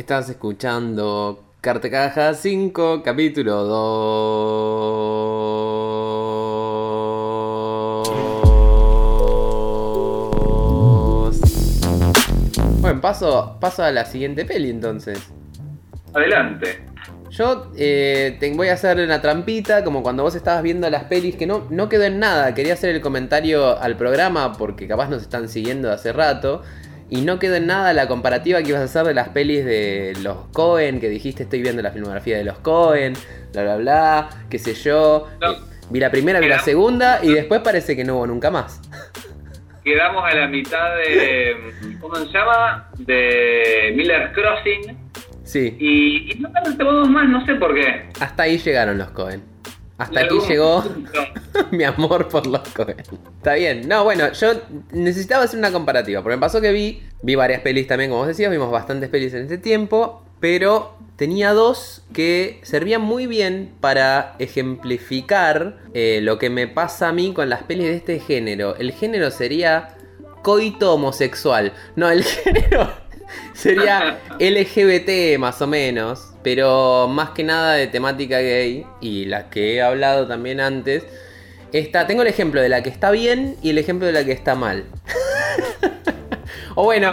Estás escuchando Cartecaja 5, capítulo 2. Bueno, paso, paso a la siguiente peli entonces. Adelante. Yo eh, te voy a hacer una trampita, como cuando vos estabas viendo las pelis, que no, no quedó en nada. Quería hacer el comentario al programa porque capaz nos están siguiendo hace rato. Y no quedó en nada la comparativa que ibas a hacer de las pelis de los Cohen, que dijiste estoy viendo la filmografía de los Cohen, bla bla bla, qué sé yo. No. Eh, vi la primera, vi la segunda y después parece que no hubo nunca más. Quedamos a la mitad de. ¿Cómo se llama? De Miller Crossing. Sí, Y, y no tomamos mal, no sé por qué. hasta ahí llegaron los Cohen. Hasta aquí llegó mi amor por los Cohen. Está bien. No, bueno, yo necesitaba hacer una comparativa. Porque me pasó que vi, vi varias pelis también, como vos decías, vimos bastantes pelis en este tiempo. Pero tenía dos que servían muy bien para ejemplificar eh, lo que me pasa a mí con las pelis de este género. El género sería coito homosexual. No, el género sería LGBT más o menos. Pero más que nada de temática gay. Y las que he hablado también antes. Está, tengo el ejemplo de la que está bien y el ejemplo de la que está mal. o bueno,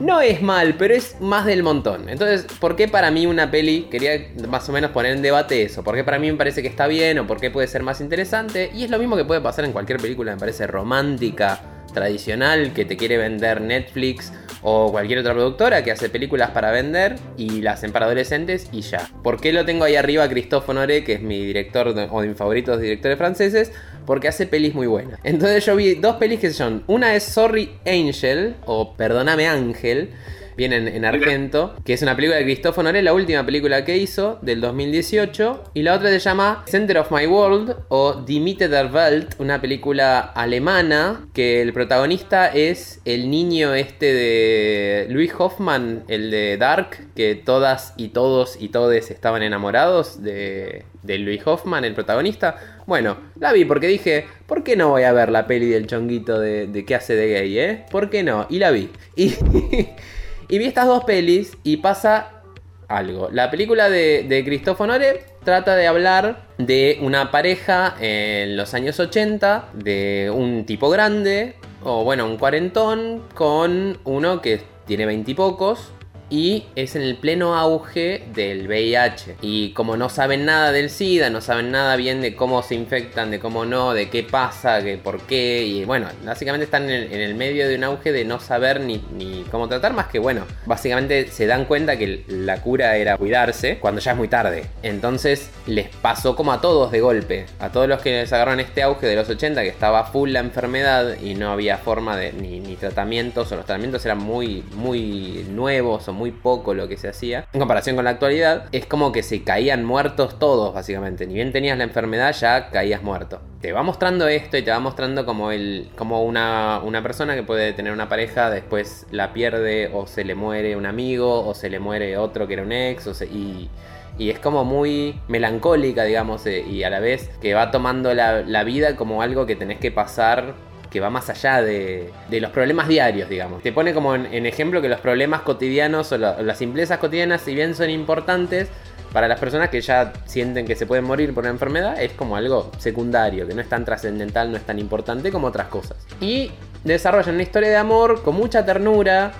no es mal, pero es más del montón. Entonces, ¿por qué para mí una peli? Quería más o menos poner en debate eso. ¿Por qué para mí me parece que está bien o por qué puede ser más interesante? Y es lo mismo que puede pasar en cualquier película, me parece romántica, tradicional, que te quiere vender Netflix o cualquier otra productora que hace películas para vender y las hacen para adolescentes y ya. ¿Por qué lo tengo ahí arriba a Christophe Honoré, que es mi director de- o de mis favoritos directores franceses? Porque hace pelis muy buenas. Entonces yo vi dos pelis que son, una es Sorry Angel o Perdóname Ángel, vienen en argento, que es una película de Christophe Honoré, la última película que hizo del 2018, y la otra se llama Center of My World o Die Mitte der Welt, una película alemana que el protagonista es el niño este de Louis Hoffman, el de Dark, que todas y todos y todes estaban enamorados de, de Louis Hoffman, el protagonista. Bueno, la vi porque dije, ¿por qué no voy a ver la peli del chonguito de, de que hace de gay, eh? ¿Por qué no? Y la vi. Y, y vi estas dos pelis y pasa algo. La película de, de Christophe Honoré trata de hablar de una pareja en los años 80, de un tipo grande, o bueno, un cuarentón, con uno que tiene veintipocos. Y es en el pleno auge del VIH. Y como no saben nada del SIDA, no saben nada bien de cómo se infectan, de cómo no, de qué pasa, de por qué. Y bueno, básicamente están en el, en el medio de un auge de no saber ni, ni cómo tratar, más que bueno, básicamente se dan cuenta que la cura era cuidarse cuando ya es muy tarde. Entonces les pasó como a todos de golpe. A todos los que les agarraron este auge de los 80, que estaba full la enfermedad y no había forma de ni, tratamientos, o los tratamientos eran muy, muy nuevos o muy poco lo que se hacía. En comparación con la actualidad, es como que se caían muertos todos, básicamente. Ni bien tenías la enfermedad, ya caías muerto. Te va mostrando esto y te va mostrando como el. como una, una persona que puede tener una pareja, después la pierde, o se le muere un amigo, o se le muere otro que era un ex, y. Y es como muy melancólica, digamos, eh, y a la vez que va tomando la, la vida como algo que tenés que pasar que va más allá de, de los problemas diarios, digamos. Te pone como en, ejemplo que los problemas cotidianos o las simplezas cotidianas, si bien son importantes, para las personas que ya sienten que se pueden morir por una enfermedad, es como algo secundario, que no es tan trascendental, no es tan importante como otras cosas. Y desarrollan una historia de amor con mucha ternura,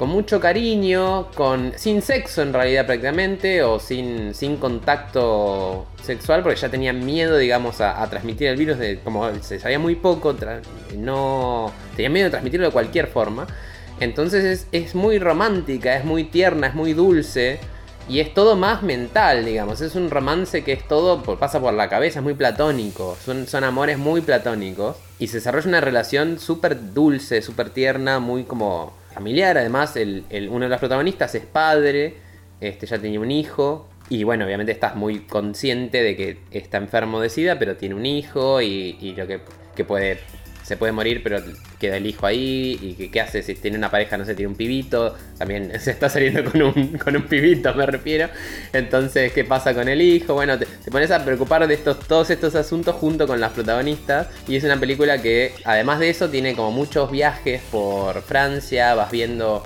con mucho cariño, con sin sexo en realidad prácticamente, o sin, sin contacto sexual, porque ya tenían miedo, digamos, a, transmitir el virus, de, como se sabía muy poco, no tenían miedo de transmitirlo de cualquier forma. Entonces es, es muy romántica, es muy tierna, es muy dulce. Y es todo más mental, digamos. Es un romance que es todo, pasa por la cabeza, es muy platónico. Son, son amores muy platónicos. Y se desarrolla una relación súper dulce, súper tierna, muy como familiar. Además, el, uno de los protagonistas es padre, este, ya tenía un hijo. Y bueno, obviamente estás muy consciente de que está enfermo de SIDA, pero tiene un hijo y, lo que puede se puede morir, pero queda el hijo ahí. ¿Y qué hace si tiene una pareja, no sé, tiene un pibito? También se está saliendo con un, con un pibito, me refiero. Entonces, ¿qué pasa con el hijo? Bueno, te, te pones a preocupar de estos, todos estos asuntos junto con las protagonistas. Y es una película que, además de eso, tiene como muchos viajes por Francia. Vas viendo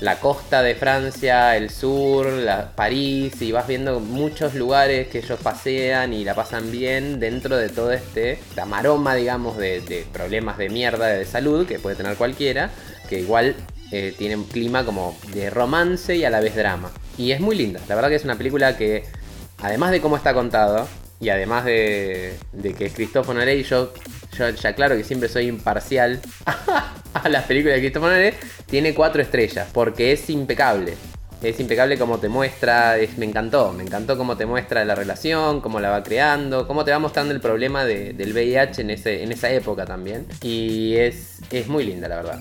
la costa de Francia, el sur, la, París, y vas viendo muchos lugares que ellos pasean y la pasan bien dentro de todo este, la maroma, digamos, de, problemas de mierda de salud que puede tener cualquiera, que igual eh, tiene un clima como de romance y a la vez drama. Y es muy linda, la verdad que es una película que, además de cómo está contado, y además de, de que es yo, yo ya claro que siempre soy imparcial a las películas de Cristófono Noé, tiene cuatro estrellas, porque es impecable. Es impecable como te muestra, es, me encantó, me encantó cómo te muestra la relación, cómo la va creando, cómo te va mostrando el problema de- del VIH en, ese, en esa época también. Y es, es muy linda, la verdad.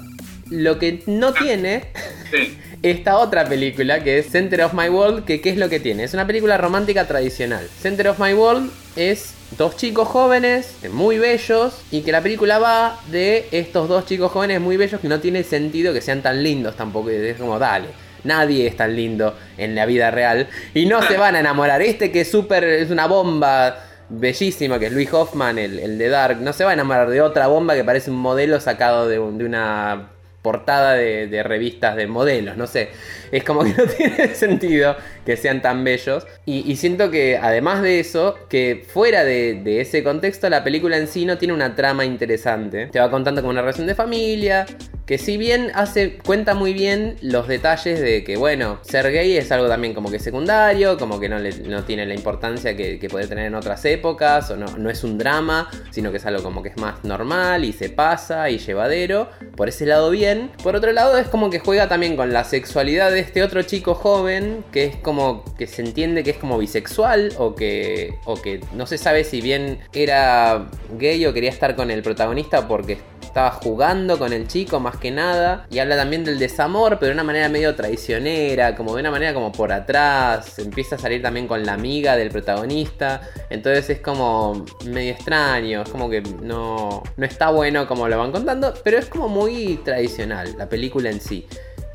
Lo que no tiene Sí. esta otra película que es Center of My World, que ¿qué es lo que tiene? Es una película romántica tradicional. Center of My World es dos chicos jóvenes, muy bellos, y que la película va de estos dos chicos jóvenes muy bellos que no tiene sentido que sean tan lindos tampoco. Es como, dale. Nadie es tan lindo en la vida real y no se van a enamorar. Este que es súper, es una bomba bellísima, que es Louis Hoffman, el, el de Dark, no se va a enamorar de otra bomba que parece un modelo sacado de, un- de una portada de, de revistas de modelos, no sé. Es como que no tiene sentido que sean tan bellos. Y, siento que además de eso, que fuera de, ese contexto, la película en sí no tiene una trama interesante. Te va contando como una relación de familia. Que si bien hace, cuenta muy bien los detalles de que, bueno, ser gay es algo también como que secundario, como que no, le- no tiene la importancia que, que puede tener en otras épocas, o no, no es un drama, sino que es algo como que es más normal y se pasa y llevadero. Por ese lado bien. Por otro lado es como que juega también con la sexualidad de este otro chico joven, que es como que se entiende que es como bisexual, o que, o que no se sabe si bien era gay o quería estar con el protagonista porque estaba jugando con el chico más que nada. Y habla también del desamor, pero de una manera medio traicionera, como de una manera como por atrás. Empieza a salir también con la amiga del protagonista. Entonces es como medio extraño, es como que no, no está bueno como lo van contando, pero es como muy tradicional la película en sí.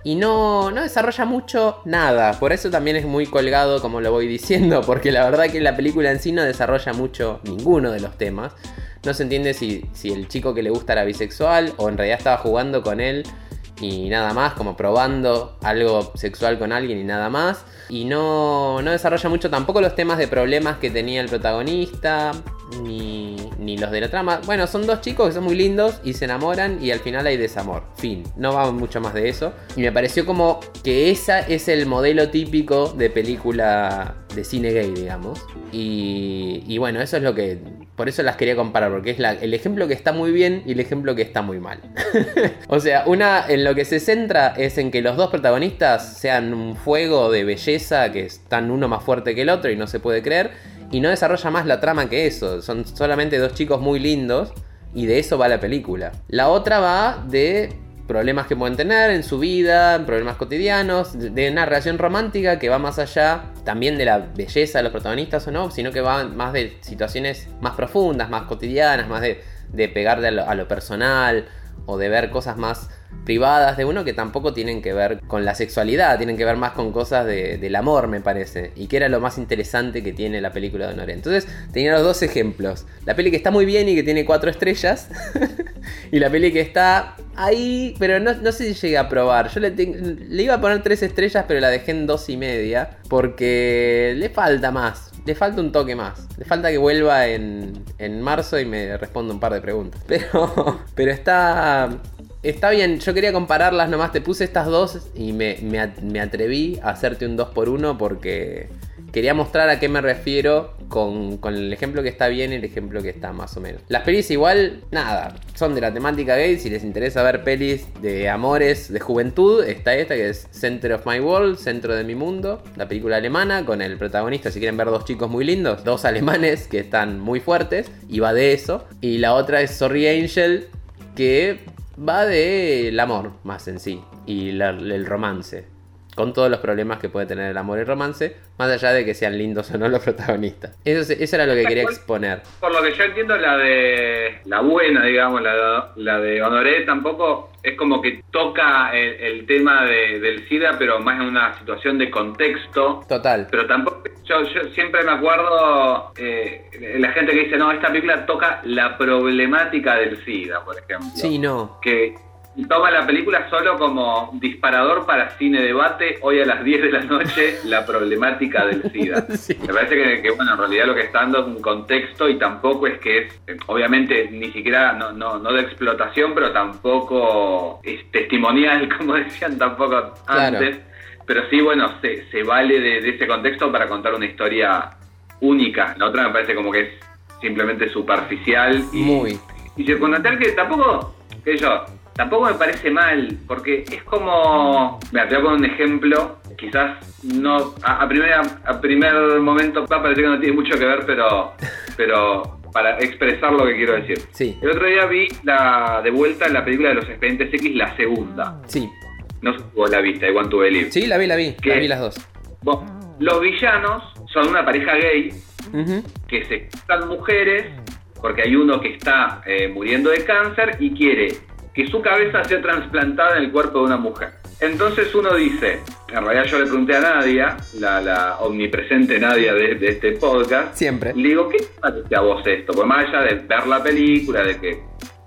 Y no, no desarrolla mucho nada. Por eso también es muy colgado, como lo voy diciendo. Porque la verdad que la película en sí no desarrolla mucho ninguno de los temas. No se entiende si, si el chico que le gusta era bisexual o en realidad estaba jugando con él y nada más, como probando algo sexual con alguien y nada más. Y no, no desarrolla mucho tampoco los temas de problemas que tenía el protagonista, ni, ni los de la trama. Bueno, son dos chicos que son muy lindos y se enamoran y al final hay desamor. Fin, no va mucho más de eso. Y me pareció como que esa es el modelo típico de película de cine gay, digamos. Y, y bueno, eso es lo que... Por eso las quería comparar, porque es el ejemplo que está muy bien y el ejemplo que está muy mal. o sea, una en lo que se centra es en que los dos protagonistas sean un fuego de belleza, que están uno más fuerte que el otro y no se puede creer. Y no desarrolla más la trama que eso. Son solamente dos chicos muy lindos. Y de eso va la película. La otra va de problemas que pueden tener en su vida, problemas cotidianos, de- una relación romántica que va más allá también de la belleza de los protagonistas o no, sino que va más de situaciones más profundas, más cotidianas, más de, de pegarle a lo, a lo personal o de ver cosas más privadas de uno que tampoco tienen que ver con la sexualidad, tienen que ver más con cosas de- del amor, me parece. Y que era lo más interesante que tiene la película de Honoré. Entonces, tenía los dos ejemplos. La peli que está muy bien y que tiene cuatro estrellas. y la peli que está ahí, pero no, no sé si llegué a probar. Yo le, le iba a poner tres estrellas, pero la dejé en dos y media. Porque le falta más. Le falta un toque más. Le falta que vuelva en, en marzo y me responda un par de preguntas. Pero, pero está, está bien. Yo quería compararlas nomás. Te puse estas dos y me, me at- me atreví a hacerte un 2 por 1 porque quería mostrar a qué me refiero con, con el ejemplo que está bien y el ejemplo que está más o menos. Las pelis igual, nada, son de la temática gay. Si les interesa ver pelis de amores, de juventud, está esta que es Center of My World, Centro de mi Mundo, la película alemana con el protagonista, si quieren ver dos chicos muy lindos, dos alemanes que están muy fuertes, y va de eso. Y la otra es Sorry Angel, que va del amor más en sí, y la- el romance con todos los problemas que puede tener el amor y el romance, más allá de que sean lindos o no los protagonistas. Eso, es- eso era lo que quería exponer. Por lo que yo entiendo, la de la buena, digamos, la de, la de Honoré tampoco es como que toca el, el tema de- del SIDA, pero más en una situación de contexto. Total. Pero tampoco, yo, yo siempre me acuerdo eh, la gente que dice, no, esta película toca la problemática del SIDA, por ejemplo. Sí, no. que toma la película solo como disparador para cine debate hoy a las 10 de la noche la problemática del SIDA. Sí. Me parece que, que, bueno, en realidad lo que está dando es un contexto y tampoco es que es, obviamente, ni siquiera, no, no, no de explotación, pero tampoco es testimonial, como decían tampoco Claro. antes. Pero sí, bueno, se, se vale de, de ese contexto para contar una historia única. La otra me parece como que es simplemente superficial y, Muy. y circunstancial que tampoco, que yo, tampoco me parece mal, porque es como, mira, te voy a poner un ejemplo, quizás no, a, a primera, a primer momento va a parecer que no tiene mucho que ver, pero, pero para expresar lo que quiero decir. Sí, El otro día vi la, de vuelta la película de los expedientes X, la segunda. sí. No sé si vos la viste, I Want to Believe. Sí, la vi, la vi. ¿Qué? La vi las dos. Bueno, los villanos son una pareja gay que se casan mujeres porque hay uno que está eh, muriendo de cáncer y quiere que su cabeza sea trasplantada en el cuerpo de una mujer. Entonces uno dice, en realidad yo le pregunté a Nadia, la, la omnipresente Nadia de, de este podcast, Siempre. le digo, ¿qué te parece a vos esto? Pues más allá de ver la película, de que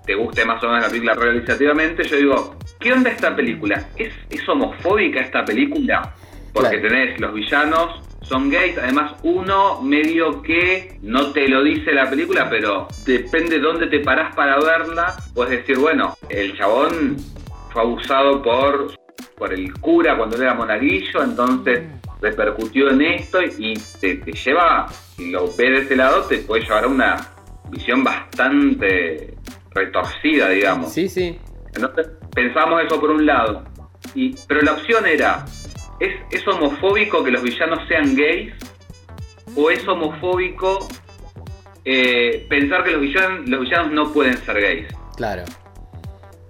te guste más o menos la película realizativamente, yo digo, ¿qué onda esta película? ¿Es, es homofóbica esta película? Porque Claro. tenés los villanos, son gays, además uno medio que no te lo dice la película, pero depende dónde te parás para verla, puedes decir, bueno, el chabón fue abusado por, por el cura cuando él era monaguillo, entonces repercutió en esto y te, te lleva, si lo ves de ese lado, te puede llevar a una visión bastante retorcida, digamos. Sí, sí. Entonces pensamos eso por un lado. Y, pero la opción era, ¿es, ¿es homofóbico que los villanos sean gays? ¿O es homofóbico eh, pensar que los villanos, los villanos no pueden ser gays? Claro.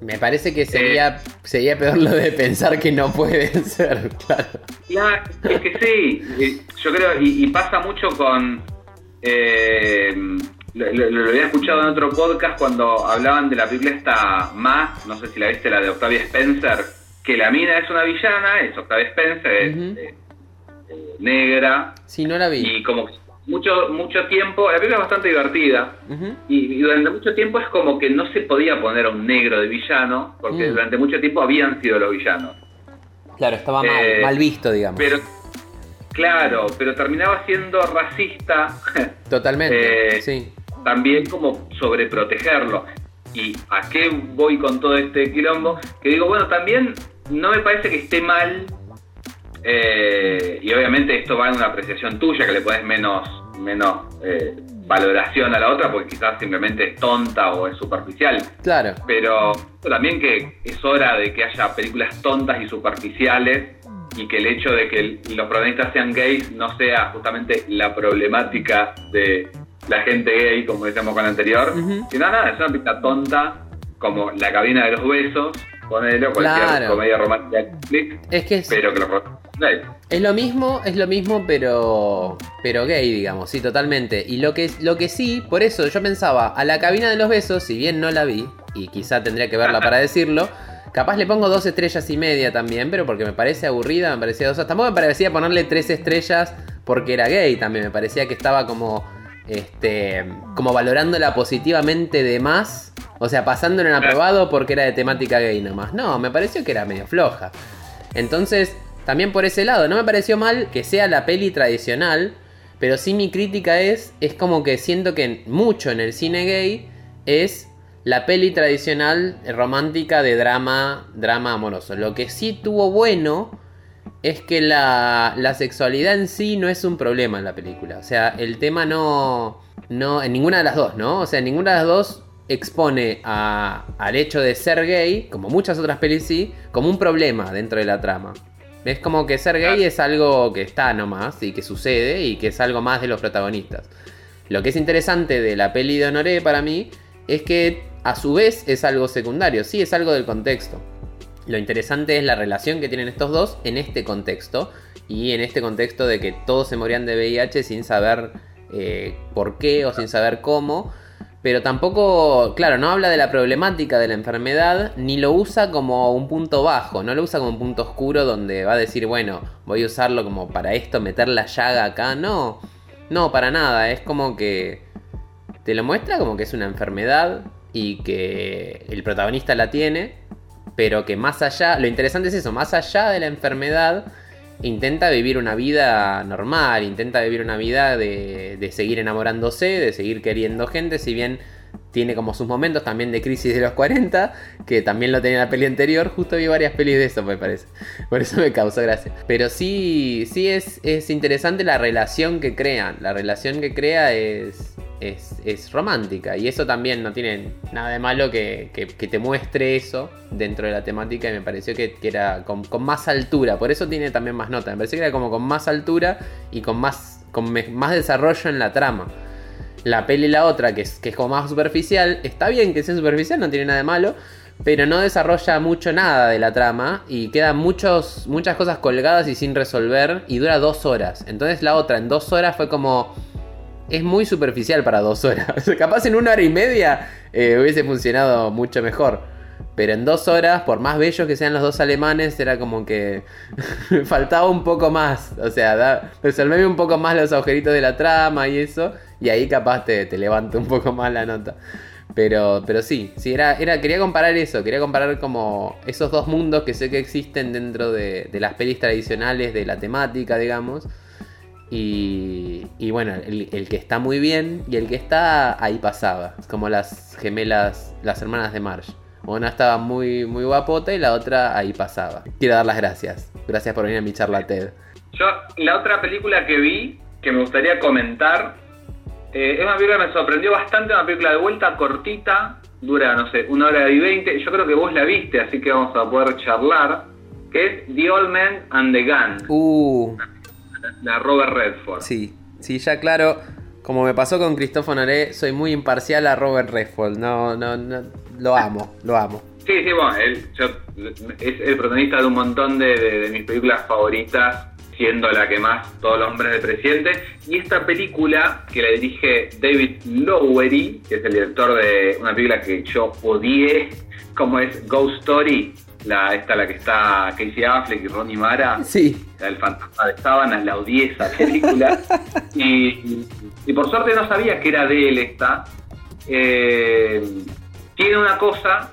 Me parece que sería, sería peor lo de pensar que no pueden ser, claro. Ya, es que sí, eh, yo creo, y, y pasa mucho con... eh, lo, lo- lo había escuchado en otro podcast cuando hablaban de la película esta más, no sé si la viste, la de Octavia Spencer, que la mina es una villana, es Octavia Spencer, es Ujú. eh, eh, negra, Sí, no la vi. y como mucho mucho tiempo, la película es bastante divertida, y durante mucho tiempo es como que no se podía poner a un negro de villano, porque Mm. durante mucho tiempo habían sido los villanos. Claro, estaba mal, Eh, mal visto, digamos. Pero, claro, pero terminaba siendo racista Totalmente, eh, sí. también como sobreprotegerlo. ¿Y a qué voy con todo este quilombo? Que digo, bueno, también no me parece que esté mal, eh, y obviamente esto va en una apreciación tuya, que le pones menos, menos eh, valoración a la otra, porque quizás simplemente es tonta o es superficial. Claro. Pero también que es hora de que haya películas tontas y superficiales y que el hecho de que los protagonistas sean gays no sea justamente la problemática de la gente gay, como decíamos con la anterior, sino nada, es una película tonta como La cabina de los besos, ponele, cualquier Claro. comedia romántica Es que es, pero que gays. es lo mismo, es lo mismo, pero pero gay, digamos, sí, totalmente. Y lo que lo que sí, por eso yo pensaba, a la cabina de los besos, si bien no la vi, y quizá tendría que verla para decirlo, capaz le pongo dos estrellas y media también, pero porque me parece aburrida, me parecía dos. Tampoco me parecía ponerle tres estrellas porque era gay también, me parecía que estaba como. Este. como valorándola positivamente de más. O sea, pasándolo en aprobado porque era de temática gay nomás. No, me pareció que era medio floja. Entonces, también por ese lado, no me pareció mal que sea la peli tradicional, pero sí mi crítica es, es como que siento que mucho en el cine gay es la peli tradicional romántica de drama, drama amoroso. Lo que sí tuvo bueno es que la, la sexualidad en sí no es un problema en la película. O sea, el tema no, no, en ninguna de las dos, ¿no? O sea, en ninguna de las dos expone al hecho de ser gay, como muchas otras pelis sí, como un problema dentro de la trama. Es como que ser gay es algo que está nomás y que sucede y que es algo más de los protagonistas. Lo que es interesante de la peli de Honoré para mí es que a su vez es algo secundario, sí, es algo del contexto. Lo interesante es la relación que tienen estos dos en este contexto y en este contexto de que todos se morían de VIH sin saber eh, por qué o sin saber cómo. Pero tampoco, claro, no habla de la problemática de la enfermedad ni lo usa como un punto bajo, no lo usa como un punto oscuro donde va a decir, bueno, voy a usarlo como para esto, meter la llaga acá. No, no, para nada, es como que te lo muestra como que es una enfermedad y que el protagonista la tiene pero que más allá, lo interesante es eso, más allá de la enfermedad, intenta vivir una vida normal, intenta vivir una vida de, de seguir enamorándose, de seguir queriendo gente, si bien tiene como sus momentos también de crisis de los 40, que también lo tenía en la peli anterior, justo vi varias pelis de eso me parece, por eso me causó gracia. Pero sí, sí es, es interesante la relación que crean, la relación que crea es, es, es romántica. Y eso también no tiene nada de malo que, que, que te muestre eso dentro de la temática y me pareció que, que era con, con, más altura, por eso tiene también más nota, me pareció que era como con más altura y con más, con más desarrollo en la trama. La peli la otra, que es, como más superficial, está bien que sea superficial, no tiene nada de malo, pero no desarrolla mucho nada de la trama y quedan muchos, muchas cosas colgadas y sin resolver y dura dos horas. Entonces la otra en dos horas fue como... Es muy superficial para dos horas. Capaz en una hora y media eh, hubiese funcionado mucho mejor. Pero en dos horas, por más bellos que sean los dos alemanes, era como que faltaba un poco más. O sea, da, resolverme un poco más los agujeritos de la trama y eso. Y ahí capaz te, te levanta un poco más la nota. Pero, pero sí, sí era, era, quería comparar eso, quería comparar como esos dos mundos que sé que existen dentro de, de las pelis tradicionales, de la temática, digamos. Y, y bueno, el, que está muy bien y el que está ahí pasaba. Como las gemelas, las hermanas de Marsh. Una estaba muy, muy guapota y la otra ahí pasaba. Quiero dar las gracias. Gracias por venir a mi charla TED. Yo, la otra película que vi, que me gustaría comentar, eh, es una película que me sorprendió bastante, una película de vuelta cortita, dura, no sé, una hora y veinte. Yo creo que vos la viste, así que vamos a poder charlar. Que es The Old Man and the Gun. Uh. La Robert Redford. Sí, sí, ya claro. Como me pasó con Cristóforo Noré, soy muy imparcial a Robert Redford. No, no, no. Lo amo, lo amo. Sí, sí, bueno, él yo, es el protagonista de un montón de, de, de, mis películas favoritas, siendo la que más todos los hombres de presidente. Y esta película, que la dirige David Lowery, que es el director de una película que yo odié, como es Ghost Story, la, esta la que está Casey Affleck y Ronnie Mara, sí. la del fantasma de sábanas, la odié esa película. y, y, por suerte no sabía que era de él esta. Eh, tiene una cosa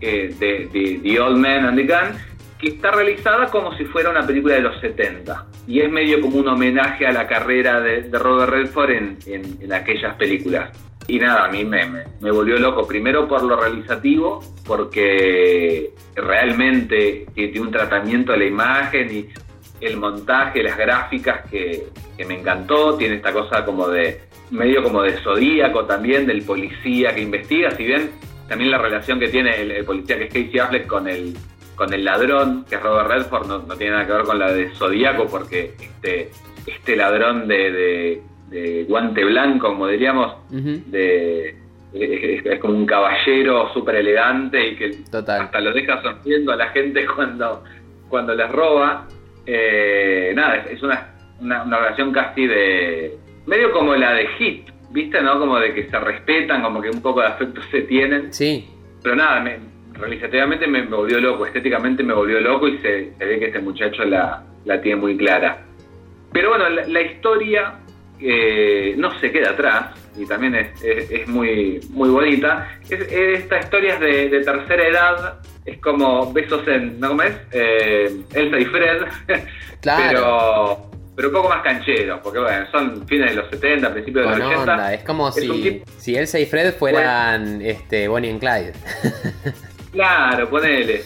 eh, de, de, The Old Man and the Gun que está realizada como si fuera una película de los 70 y es medio como un homenaje a la carrera de, de Robert Redford en, en, aquellas películas. Y nada, a mí me, volvió loco, primero por lo realizativo, porque realmente tiene un tratamiento de la imagen y el montaje, las gráficas que, que me encantó, tiene esta cosa como de medio como de zodíaco también, del policía que investiga, si bien también la relación que tiene el, policía que es Casey Affleck con el, con el ladrón, que es Robert Redford, no, no tiene nada que ver con la de Zodíaco, porque este, este ladrón de, de, de, guante blanco, como diríamos, uh -huh. de, es, es, como un caballero súper elegante y que Total. hasta lo deja sonriendo a la gente cuando, cuando les roba. Eh, nada, es una, una, una relación casi de... medio como la de Hit, ¿viste? ¿No? Como de que se respetan, como que un poco de afecto se tienen. Sí. Pero nada, me, realizativamente me, me, volvió loco, estéticamente me volvió loco y se, se ve que este muchacho la, la, tiene muy clara. Pero bueno, la, la historia eh, no se queda atrás y también es, es, es muy, muy bonita. Es, esta historia es de, de, tercera edad, es como besos en, ¿no cómo es? Eh, Elsa y Fred, claro. pero pero un poco más cancheros, porque bueno, son fines de los 70, principios de los 80. Onda. Es como es si, si Elsa y Fred fueran bueno. este, Bonnie and Clyde. claro, ponele.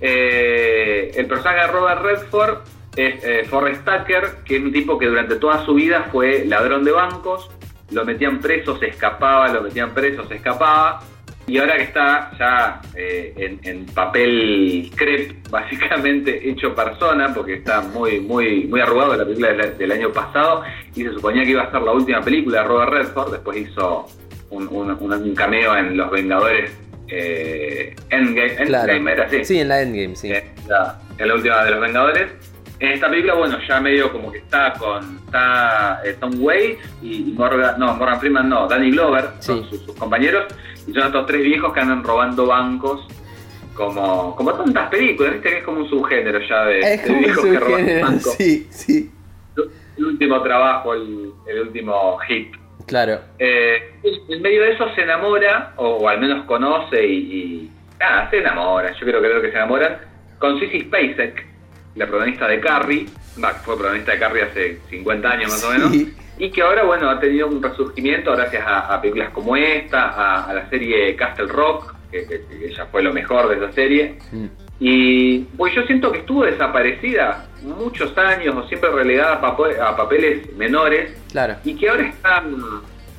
Eh, el personaje de Robert Redford es eh, Forrest Tucker, que es un tipo que durante toda su vida fue ladrón de bancos, lo metían preso, se escapaba, lo metían preso, se escapaba, y ahora que está ya eh, en, papel crepe, básicamente hecho persona, porque está muy muy muy arrugado de la película del, año pasado, y se suponía que iba a ser la última película de Robert Redford, después hizo un cameo en Los Vengadores eh, Endgame, claro. Endgame, ¿era así? Sí, en la Endgame, sí. En la, en la última de Los Vengadores. En esta película, bueno, ya medio como que está con está, eh, Tom Waits y Morgan, no, Morgan Freeman no, Danny Glover, sí. son sus, sus, compañeros, y son estos tres viejos que andan robando bancos como, como tantas películas, viste que es como un subgénero ya de, de viejos que roban bancos. Sí, sí. El último trabajo, el, el último hit. Claro. Eh, en medio de eso se enamora, o, o al menos conoce y, y, Ah, se enamoran, yo creo, creo que se enamoran. Con Sissy Spacek, la protagonista de Carrie, va, fue protagonista de Carrie hace 50 años más o menos, y que ahora, bueno, ha tenido un resurgimiento gracias a, a películas como esta, a, a la serie Castle Rock, que, que- que ya fue lo mejor de esa serie. Mm. Y pues yo siento que estuvo desaparecida muchos años o siempre relegada a, a papeles menores Claro. y que ahora está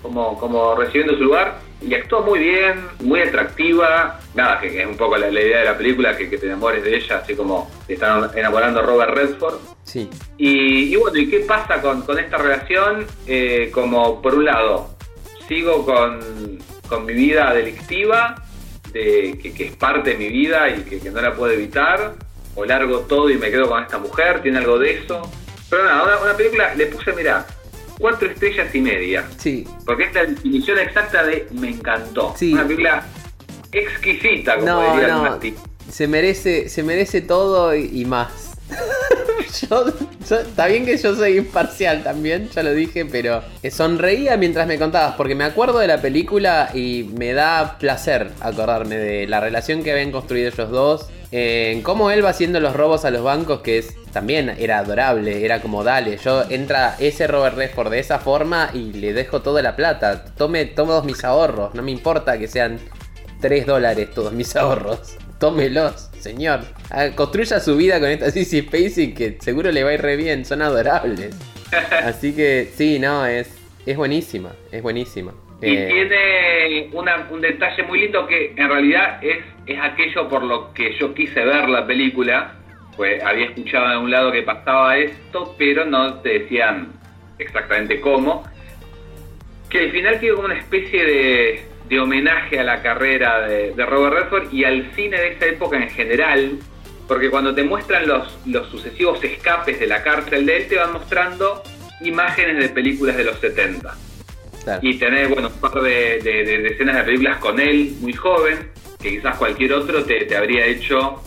como, como recibiendo su lugar y actúa muy bien, muy atractiva. Nada, que, que es un poco la, la idea de la película, que, que te enamores de ella, así como te están enamorando Robert Redford. Sí. Y, y bueno, ¿y qué pasa con, con esta relación? Eh, como por un lado, sigo con, con mi vida delictiva, de, que, que es parte de mi vida y que, que no la puedo evitar, o largo todo y me quedo con esta mujer, tiene algo de eso. Pero nada, una, una película, le puse, mira, cuatro estrellas y media, Sí. porque es la definición exacta de me encantó. Sí. Una película exquisita, como No, diría no. Se merece, se merece todo y, y más. Yo, está bien que yo soy imparcial también, ya lo dije, pero sonreía mientras me contabas, porque me acuerdo de la película y me da placer acordarme de la relación que habían construido ellos dos. En cómo él va haciendo los robos a los bancos, que es también era adorable, era como dale, yo entra ese Robert Redford de esa forma y le dejo toda la plata, tome todos mis ahorros, no me importa que sean 3 dólares todos mis ahorros. Tómelos, señor. Ah, Construya su vida con esta CC Spacey que seguro le va a ir re bien, son adorables. Así que sí, no, es, es buenísima, es buenísima. Y Eh, tiene una- un detalle muy lindo que en realidad es, es aquello por lo que yo quise ver la película. Pues había escuchado en algún lado que pasaba esto, pero no te decían exactamente cómo. Que al final quedó como una especie de, de homenaje a la carrera de, de Robert Redford y al cine de esa época en general. Porque cuando te muestran los, los sucesivos escapes de la cárcel de él, te van mostrando imágenes de películas de los 70 claro. y tener bueno un par de, de- de- de escenas de películas con él muy joven que quizás cualquier otro te, te habría hecho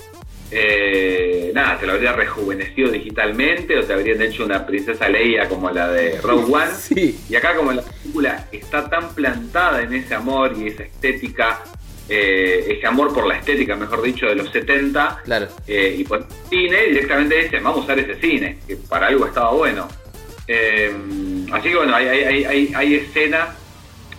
eh, nada te lo habría rejuvenecido digitalmente o te habrían hecho una princesa Leia como la de Rogue One Sí, y acá como la película está tan plantada en ese amor y esa estética eh, ese amor por la estética mejor dicho de los 70 claro. eh, y por cine directamente dicen vamos a usar ese cine que para algo estaba bueno. Eh, así que bueno hay, hay, hay, hay- hay escenas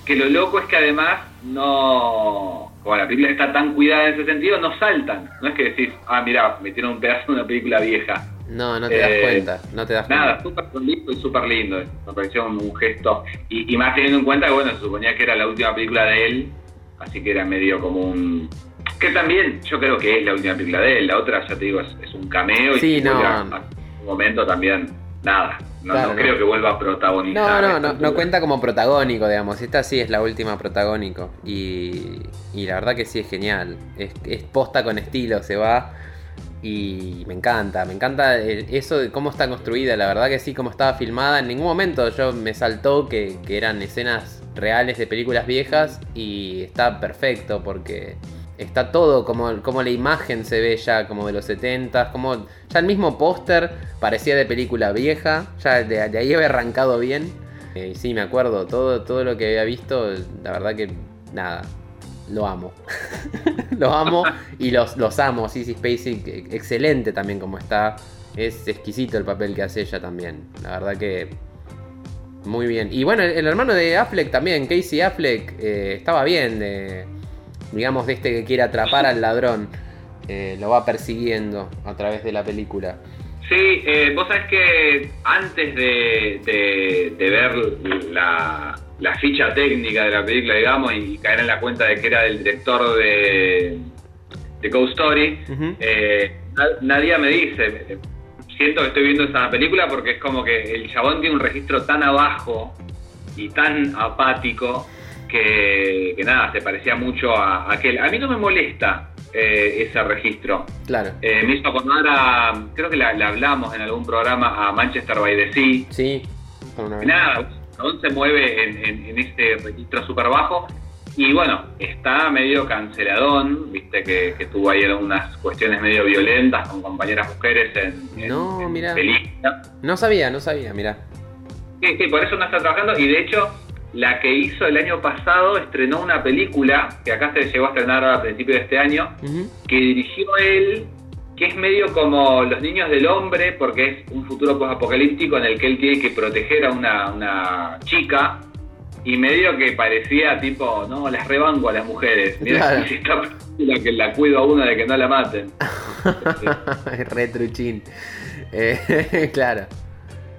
que lo loco es que además no como la película está tan cuidada en ese sentido no saltan. No es que decís ah mira metieron un pedazo de una película vieja No, no te das Eh, cuenta, no te das Nada, cuenta. súper lindo y súper lindo. Me pareció un, gesto. Y, y más teniendo en cuenta que, bueno, se suponía que era la última película de él, así que era medio como un. Que también yo creo que es la última película de él. La otra, ya te digo, es, es un cameo. Sí, y no. a un momento también, nada. No, Claro, no no. creo que vuelva a No, protagonizar. no, no, no película. cuenta como protagónico, digamos. Esta sí es la última protagónico. Y, y la verdad que sí es genial. Es, es posta con estilo, se va. Y me encanta, me encanta el- eso de cómo está construida. La verdad que sí, cómo estaba filmada. En ningún momento yo me saltó que, que eran escenas reales de películas viejas. Y está perfecto porque está todo como, como la imagen se ve ya como de los 70 como ya el mismo póster parecía de película vieja ya de, ahí había arrancado bien Eh, sí me acuerdo todo todo lo que había visto la verdad que nada lo amo. Lo amo y los, los amo. Sissy Spacey que- excelente también como está. Es exquisito el papel que hace ella también. La verdad que muy bien. Y bueno el, el hermano de Affleck también Casey Affleck eh, estaba bien de digamos, de este que quiere atrapar al ladrón. Eh, lo va persiguiendo a través de la película. Sí, eh, vos sabés que antes de, de- de ver la, la ficha técnica de la película, digamos, y caer en la cuenta de que era del director de, de Ghost Story, Ujú. eh, na- Nadia me dice, siento que estoy viendo esa película porque es como que el chabón tiene un registro tan abajo y tan apático que, que nada, se parecía mucho a, a aquel. A mí no me molesta eh, ese registro. Claro. Eh, me hizo acordar a, creo que la, la hablamos en algún programa, a Manchester by the Sea. Sí. Nada, se mueve en, en, en este registro súper bajo. Y bueno, está medio canceladón, viste que, que tuvo ahí algunas cuestiones medio violentas con compañeras mujeres en, No, en películas. No sabía, no sabía, mirá. Sí, sí, por eso no está trabajando y de hecho la que hizo el año pasado estrenó una película, que acá se llegó a estrenar a principios de este año, que dirigió él, que es medio como Los Niños del Hombre, porque es un futuro apocalíptico en el que él tiene que proteger a una, una chica, y medio que parecía tipo, no, las rebanco a las mujeres. Mira, Claro. si esta película que la cuido a una de que no la maten. Retruchín. Eh, claro.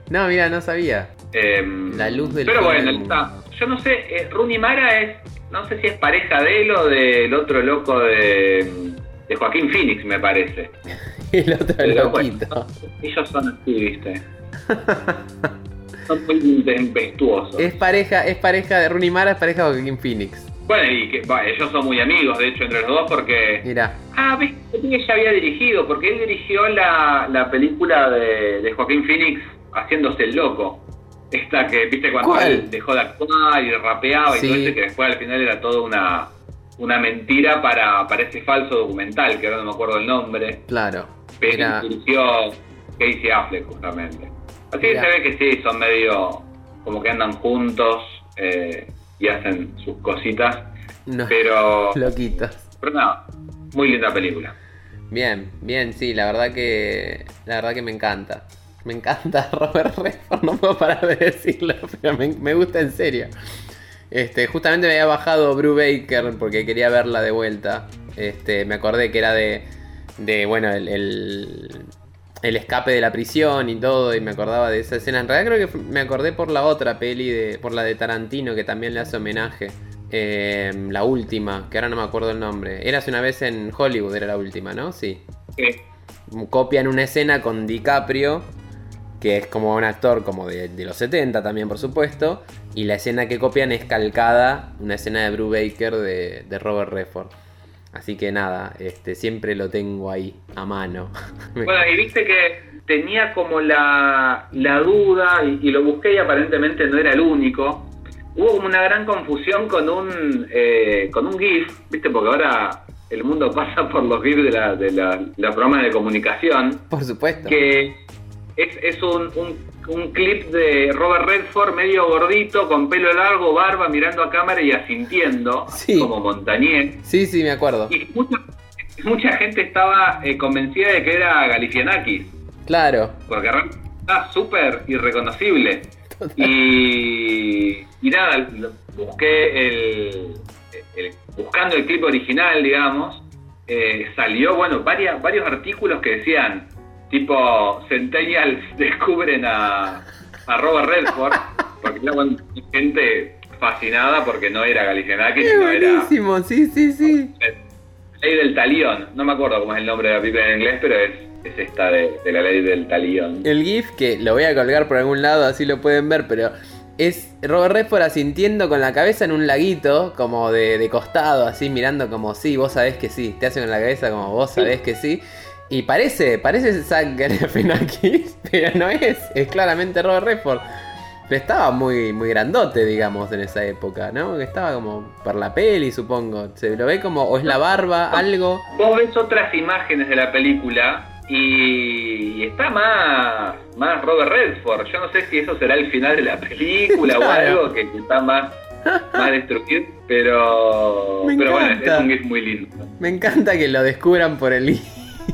No, mira, no sabía. Em, La luz del Pero bueno, del está. yo no sé, eh, Rooney Mara es, no sé si es pareja de él o del otro loco de, de Joaquín Phoenix, me parece. El otro Pero bueno, loquito. ellos son así, viste. son muy tempestuosos. Es pareja, es pareja de Rooney Mara, es pareja de Joaquin Phoenix. Bueno, y que ellos son muy amigos, de hecho, entre los dos, porque... Mira. Ah, ves, que ya había dirigido, porque él dirigió la, la película de, de Joaquín Phoenix haciéndose el loco. Esta que, viste, cuando ¿Cuál? él dejó de actuar y rapeaba Sí. y todo eso, que después al final era toda una, una mentira para, para ese falso documental, que ahora no me acuerdo el nombre. Claro. Pero Era, dirigió Casey Affleck, justamente. Así que se ve que sí, son medio como que andan juntos eh, y hacen sus cositas. no, Pero, loquitos. pero nada, muy linda película. Bien, bien, sí, la verdad que. La verdad que me encanta. Me encanta Robert Redford, no puedo parar de decirlo, pero me, me gusta en serio. Este, justamente me había bajado Brew Baker porque quería verla de vuelta. Este, me acordé que era de. de bueno, el, el, el escape de la prisión y todo, y me acordaba de esa escena. En realidad creo que me acordé por la otra peli, de, por la de Tarantino, que también le hace homenaje. Eh, la última, que ahora no me acuerdo el nombre. Eras una vez en Hollywood, era la última, ¿no? Sí. Eh, Copian una escena con DiCaprio, que es como un actor como de, de los 70 también, por supuesto. Y la escena que copian es calcada, una escena de Brew Baker de, de Robert Redford. Así que nada, este, siempre lo tengo ahí, a mano. Bueno, y viste que tenía como la, la duda, y, y lo busqué y aparentemente no era el único. Hubo como una gran confusión con un, eh, con un GIF, viste, porque ahora el mundo pasa por los GIFs de, la, de la- los programas de comunicación, por supuesto. que es, es un, un, un clip de Robert Redford medio gordito, con pelo largo, barba, mirando a cámara y asintiendo, Sí. como montañés. Sí, sí, me acuerdo. Y mucha, mucha gente estaba eh, convencida de que era Galifianakis, Claro. porque realmente está súper irreconocible. Y, y nada, busqué el, el- buscando el clip original, digamos, eh, salió, bueno, varias, varios artículos que decían, tipo, Centennials descubren a, a Robert Redford, porque era bueno, gente fascinada porque no era Galifianakis, Es sino era buenísimo, sí, sí, sí. Ley del Talión. No me acuerdo cómo es el nombre de la película en inglés, pero es, es esta de, de la Ley del Talión. El GIF que lo voy a colgar por algún lado, así lo pueden ver, pero es Robert Redford asintiendo con la cabeza en un laguito, como de, de costado, así mirando como sí, vos sabés que sí, te hace con la cabeza como vos sabés que sí. Y parece, parece Zack Galifianakis, pero no es, es claramente Robert Redford. Pero estaba muy, muy grandote, digamos, en esa época, ¿no? Estaba como por la peli, supongo. Se lo ve como, o es la barba, algo. Vos ves otras imágenes de la película y, está más, más Robert Redford. Yo no sé si eso será el final de la película o algo que, está más, más destruido, pero, Me pero bueno, es, un GIF muy lindo. Me encanta que lo descubran por el.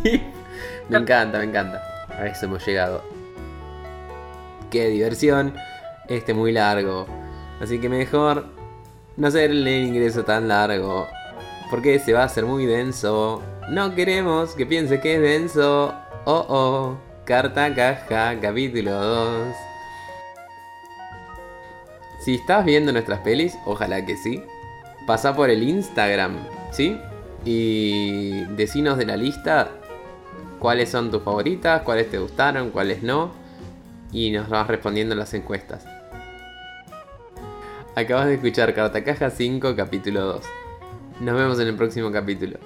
Me encanta, me encanta. A eso hemos llegado. Qué diversión. Este muy largo. Así que mejor no hacerle el ingreso tan largo. Porque se va a hacer muy denso. No queremos que piense que es denso. Oh oh. Carta caja, capítulo 2. Si estás viendo nuestras pelis, ojalá que sí. Pasa por el Instagram, ¿sí? Y decinos de la lista cuáles son tus favoritas, cuáles te gustaron, cuáles no. Y nos vas respondiendo en las encuestas. Acabas de escuchar Carta Caja 5, capítulo 2. Nos vemos en el próximo capítulo.